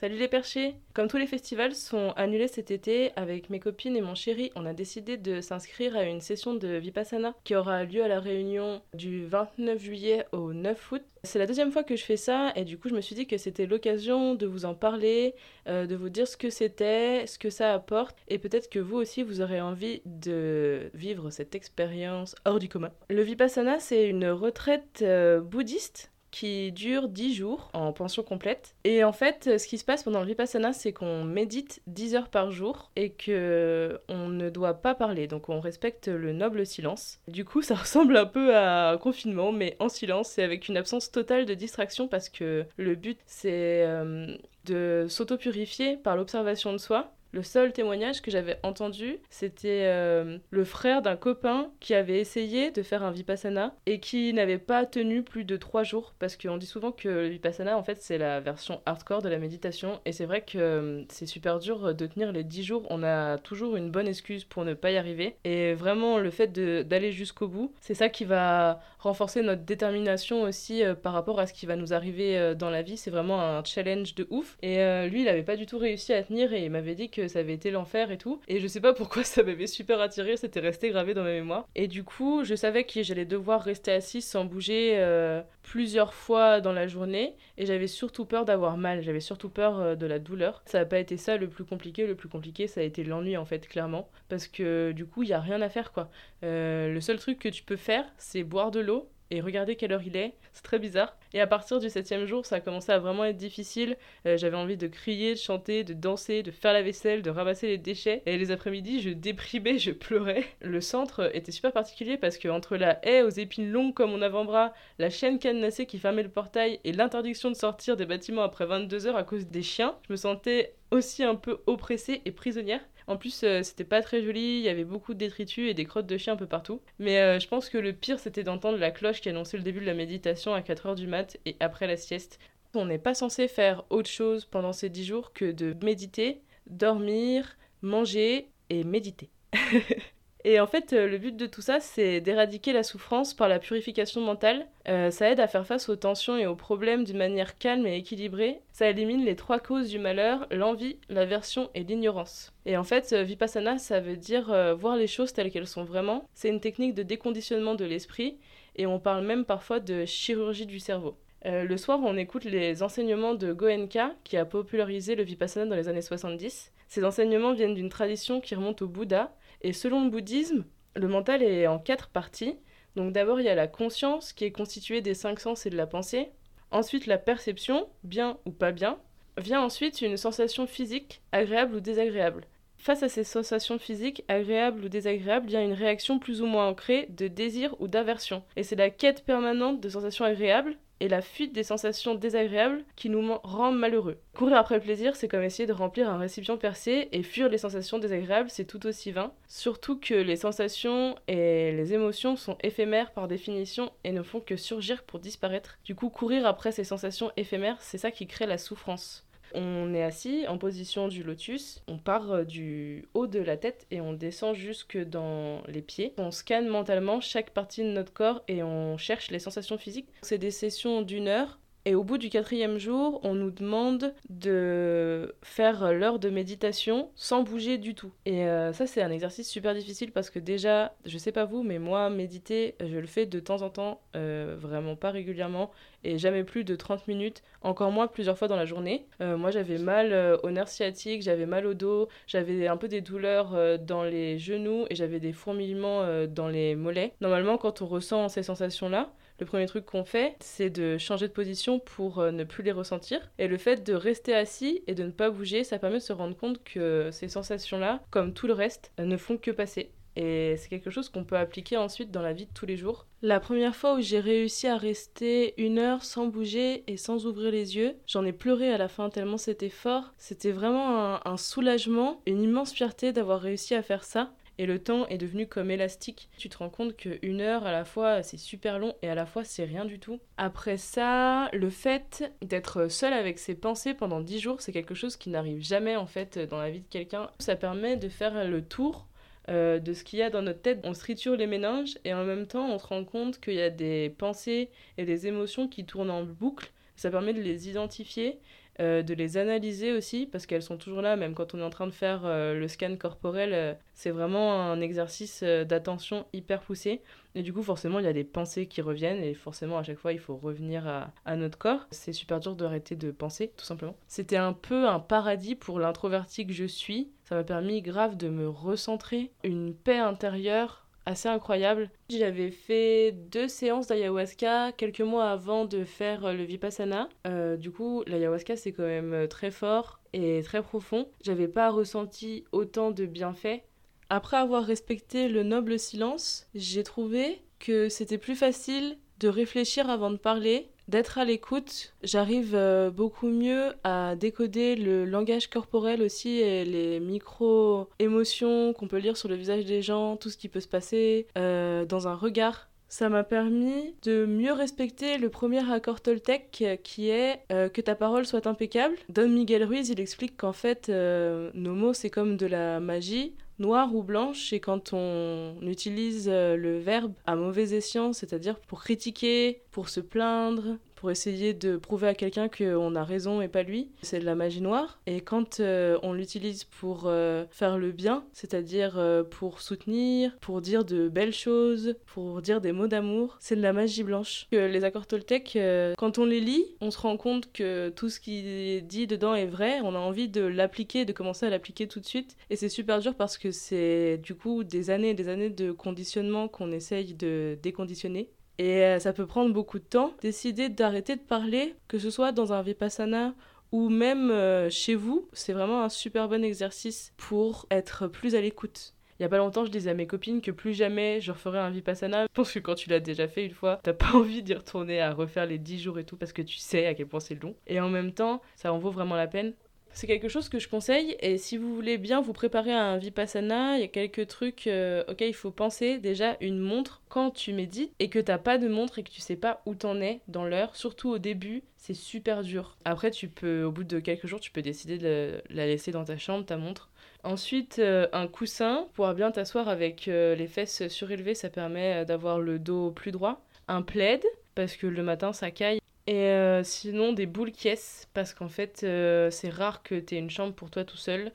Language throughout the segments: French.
Salut les perchés Comme tous les festivals sont annulés cet été, avec mes copines et mon chéri, on a décidé de s'inscrire à une session de Vipassana qui aura lieu à la Réunion du 29 juillet au 9 août. C'est la deuxième fois que je fais ça et du coup je me suis dit que c'était l'occasion de vous en parler, euh, de vous dire ce que c'était, ce que ça apporte et peut-être que vous aussi vous aurez envie de vivre cette expérience hors du commun. Le Vipassana c'est une retraite euh, bouddhiste qui dure 10 jours en pension complète. Et en fait, ce qui se passe pendant le Vipassana, c'est qu'on médite 10 heures par jour et que on ne doit pas parler. Donc on respecte le noble silence. Du coup, ça ressemble un peu à un confinement, mais en silence et avec une absence totale de distraction parce que le but, c'est euh, de s'auto-purifier par l'observation de soi le seul témoignage que j'avais entendu, c'était euh, le frère d'un copain qui avait essayé de faire un vipassana et qui n'avait pas tenu plus de trois jours parce qu'on dit souvent que le vipassana, en fait, c'est la version hardcore de la méditation et c'est vrai que euh, c'est super dur de tenir les dix jours. On a toujours une bonne excuse pour ne pas y arriver et vraiment le fait d'aller jusqu'au bout, c'est ça qui va renforcer notre détermination aussi euh, par rapport à ce qui va nous arriver dans la vie. C'est vraiment un challenge de ouf et lui, il n'avait pas du tout réussi à tenir et il m'avait dit que ça avait été l'enfer et tout. Et je sais pas pourquoi ça m'avait super attiré, c'était resté gravé dans ma mémoire. Et du coup, je savais que j'allais devoir rester assise sans bouger euh, plusieurs fois dans la journée. Et j'avais surtout peur d'avoir mal, j'avais surtout peur euh, de la douleur. Ça n'a pas été ça le plus compliqué, le plus compliqué ça a été l'ennui en fait, clairement. Parce que du coup, il y a rien à faire quoi. Euh, le seul truc que tu peux faire, c'est boire de l'eau et regardez quelle heure il est. C'est très bizarre. Et à partir du septième jour, ça a commencé à vraiment être difficile. Euh, j'avais envie de crier, de chanter, de danser, de faire la vaisselle, de ramasser les déchets. Et les après-midi, je déprimais, je pleurais. Le centre était super particulier parce que entre la haie aux épines longues comme mon avant-bras, la chaîne cadenassée qui fermait le portail et l'interdiction de sortir des bâtiments après 22 heures à cause des chiens, je me sentais aussi un peu oppressée et prisonnière. En plus, euh, c'était pas très joli, il y avait beaucoup de détritus et des crottes de chiens un peu partout. Mais euh, je pense que le pire, c'était d'entendre la cloche qui annonçait le début de la méditation à 4h du mat et après la sieste. On n'est pas censé faire autre chose pendant ces 10 jours que de méditer, dormir, manger et méditer. Et en fait, euh, le but de tout ça, c'est d'éradiquer la souffrance par la purification mentale. Euh, ça aide à faire face aux tensions et aux problèmes d'une manière calme et équilibrée. Ça élimine les trois causes du malheur, l'envie, l'aversion et l'ignorance. Et en fait, euh, Vipassana, ça veut dire voir les choses telles qu'elles sont vraiment. C'est une technique de déconditionnement de l'esprit et on parle même parfois de chirurgie du cerveau. le soir, on écoute les enseignements de Goenka, qui a popularisé le Vipassana dans les années 70. Ces enseignements viennent d'une tradition qui remonte au Bouddha, et selon le bouddhisme, le mental est en quatre parties. Donc d'abord, il y a la conscience qui est constituée des cinq sens et de la pensée. Ensuite, la perception, bien ou pas bien. Vient ensuite une sensation physique, agréable ou désagréable. Face à ces sensations physiques, agréables ou désagréables, il y a une réaction plus ou moins ancrée de désir ou d'aversion. Et c'est la quête permanente de sensations agréables et la fuite des sensations désagréables qui nous rendent malheureux. Courir après le plaisir, c'est comme essayer de remplir un récipient percé et fuir les sensations désagréables, c'est tout aussi vain. Surtout que les sensations et les émotions sont éphémères par définition et ne font que surgir pour disparaître. Du coup, courir après ces sensations éphémères, c'est ça qui crée la souffrance. On est assis en position du lotus, on part euh, du haut de la tête et on descend jusque dans les pieds. On scanne mentalement chaque partie de notre corps et on cherche les sensations physiques. C'est des sessions d'une heure et au bout du quatrième jour, on nous demande de faire l'heure de méditation sans bouger du tout. Et euh, ça, c'est un exercice super difficile parce que déjà, je sais pas vous, mais moi, méditer, je le fais de temps en temps, euh, vraiment pas régulièrement, et jamais plus de 30 minutes, encore moins plusieurs fois dans la journée. Euh, moi, j'avais mal au nerf sciatique, j'avais mal au dos, j'avais un peu des douleurs dans les genoux et j'avais des fourmillements dans les mollets. Normalement, quand on ressent ces sensations-là, le premier truc qu'on fait, c'est de changer de position pour euh, ne plus les ressentir. Et le fait de rester assis et de ne pas bouger, ça permet de se rendre compte que ces sensations-là, comme tout le reste, ne font que passer. Et c'est quelque chose qu'on peut appliquer ensuite dans la vie de tous les jours. La première fois où j'ai réussi à rester une heure sans bouger et sans ouvrir les yeux, j'en ai pleuré à la fin tellement c'était fort. C'était vraiment un, soulagement, une immense fierté d'avoir réussi à faire ça et le temps est devenu comme élastique. Tu te rends compte qu'une heure à la fois c'est super long et à la fois c'est rien du tout. Après ça, le fait d'être seul avec ses pensées pendant 10 jours, c'est quelque chose qui n'arrive jamais en fait dans la vie de quelqu'un. Ça permet de faire le tour euh, de ce qu'il y a dans notre tête. On se les méninges et en même temps on se rend compte qu'il y a des pensées et des émotions qui tournent en boucle. Ça permet de les identifier euh, de les analyser aussi, parce qu'elles sont toujours là, même quand on est en train de faire euh, le scan corporel, euh, c'est vraiment un exercice d'attention hyper poussé. Et du coup, forcément, il y a des pensées qui reviennent, et forcément, à chaque fois, il faut revenir à, à notre corps. C'est super dur d'arrêter de penser, tout simplement. C'était un peu un paradis pour l'introverti que je suis. Ça m'a permis grave de me recentrer, une paix intérieure assez incroyable. J'avais fait deux séances d'ayahuasca quelques mois avant de faire euh, le vipassana. Euh, du coup, l'ayahuasca c'est quand même euh, très fort et très profond. J'avais pas ressenti autant de bienfaits. Après avoir respecté le noble silence, j'ai trouvé que c'était plus facile de réfléchir avant de parler d'être à l'écoute, j'arrive euh, beaucoup mieux à décoder le langage corporel aussi et les micro-émotions qu'on peut lire sur le visage des gens, tout ce qui peut se passer euh, dans un regard. Ça m'a permis de mieux respecter le premier accord Toltec qui est euh, que ta parole soit impeccable. Don Miguel Ruiz, il explique qu'en fait, nos mots, c'est comme de la magie noire ou blanche, et quand on utilise le verbe à mauvais escient, c'est-à-dire pour critiquer, pour se plaindre, pour essayer de prouver à quelqu'un qu'on a raison et pas lui. C'est de la magie noire. Et quand euh, on l'utilise pour euh, faire le bien, c'est-à-dire euh, pour soutenir, pour dire de belles choses, pour dire des mots d'amour, c'est de la magie blanche. les accords Toltec, quand on les lit, on se rend compte que tout ce qui est dit dedans est vrai. On a envie de l'appliquer, de commencer à l'appliquer tout de suite. Et c'est super dur parce que c'est du coup des années et des années de conditionnement qu'on essaye de déconditionner. Et euh, ça peut prendre beaucoup de temps. Décider d'arrêter de parler, que ce soit dans un vipassana ou même euh, chez vous, c'est vraiment un super bon exercice pour être plus à l'écoute. Il y a pas longtemps, je disais à mes copines que plus jamais je referais un vipassana. Je pense que quand tu l'as déjà fait une fois, t'as pas envie d'y retourner à refaire les 10 jours et tout parce que tu sais à quel point c'est long. Et en même temps, ça en vaut vraiment la peine. C'est quelque chose que je conseille et si vous voulez bien vous préparer à un vipassana, il y a quelques trucs euh, auxquels il faut penser. Déjà, une montre quand tu médites et que t'as pas de montre et que tu sais pas où t'en es dans l'heure, surtout au début, c'est super dur. Après, tu peux, au bout de quelques jours, tu peux décider de la laisser dans ta chambre, ta montre. Ensuite, euh, un coussin, pour bien t'asseoir avec euh, les fesses surélevées, ça permet d'avoir le dos plus droit. Un plaid, parce que le matin ça caille et euh, sinon, des boules caisses, parce qu'en fait, euh, c'est rare que tu aies une chambre pour toi tout seul.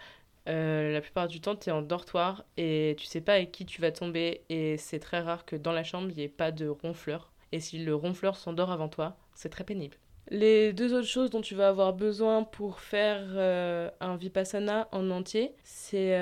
Euh, la plupart du temps, tu es en dortoir et tu sais pas avec qui tu vas tomber. Et c'est très rare que dans la chambre, il n'y ait pas de ronfleur. Et si le ronfleur s'endort avant toi, c'est très pénible. Les deux autres choses dont tu vas avoir besoin pour faire un vipassana en entier, c'est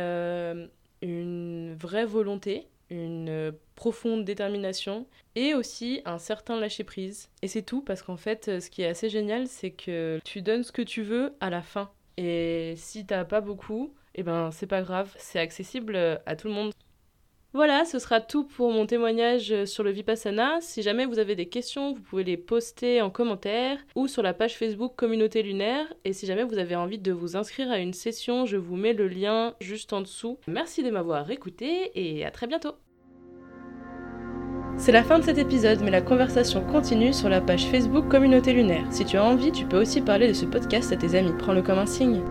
une vraie volonté une profonde détermination et aussi un certain lâcher-prise. Et c'est tout parce qu'en fait, ce qui est assez génial, c'est que tu donnes ce que tu veux à la fin. Et si t'as pas beaucoup, eh ben c'est pas grave, c'est accessible à tout le monde. Voilà, ce sera tout pour mon témoignage sur le Vipassana. Si jamais vous avez des questions, vous pouvez les poster en commentaire ou sur la page Facebook Communauté Lunaire. Et si jamais vous avez envie de vous inscrire à une session, je vous mets le lien juste en dessous. Merci de m'avoir écouté et à très bientôt. C'est la fin de cet épisode, mais la conversation continue sur la page Facebook Communauté Lunaire. Si tu as envie, tu peux aussi parler de ce podcast à tes amis. Prends-le comme un signe.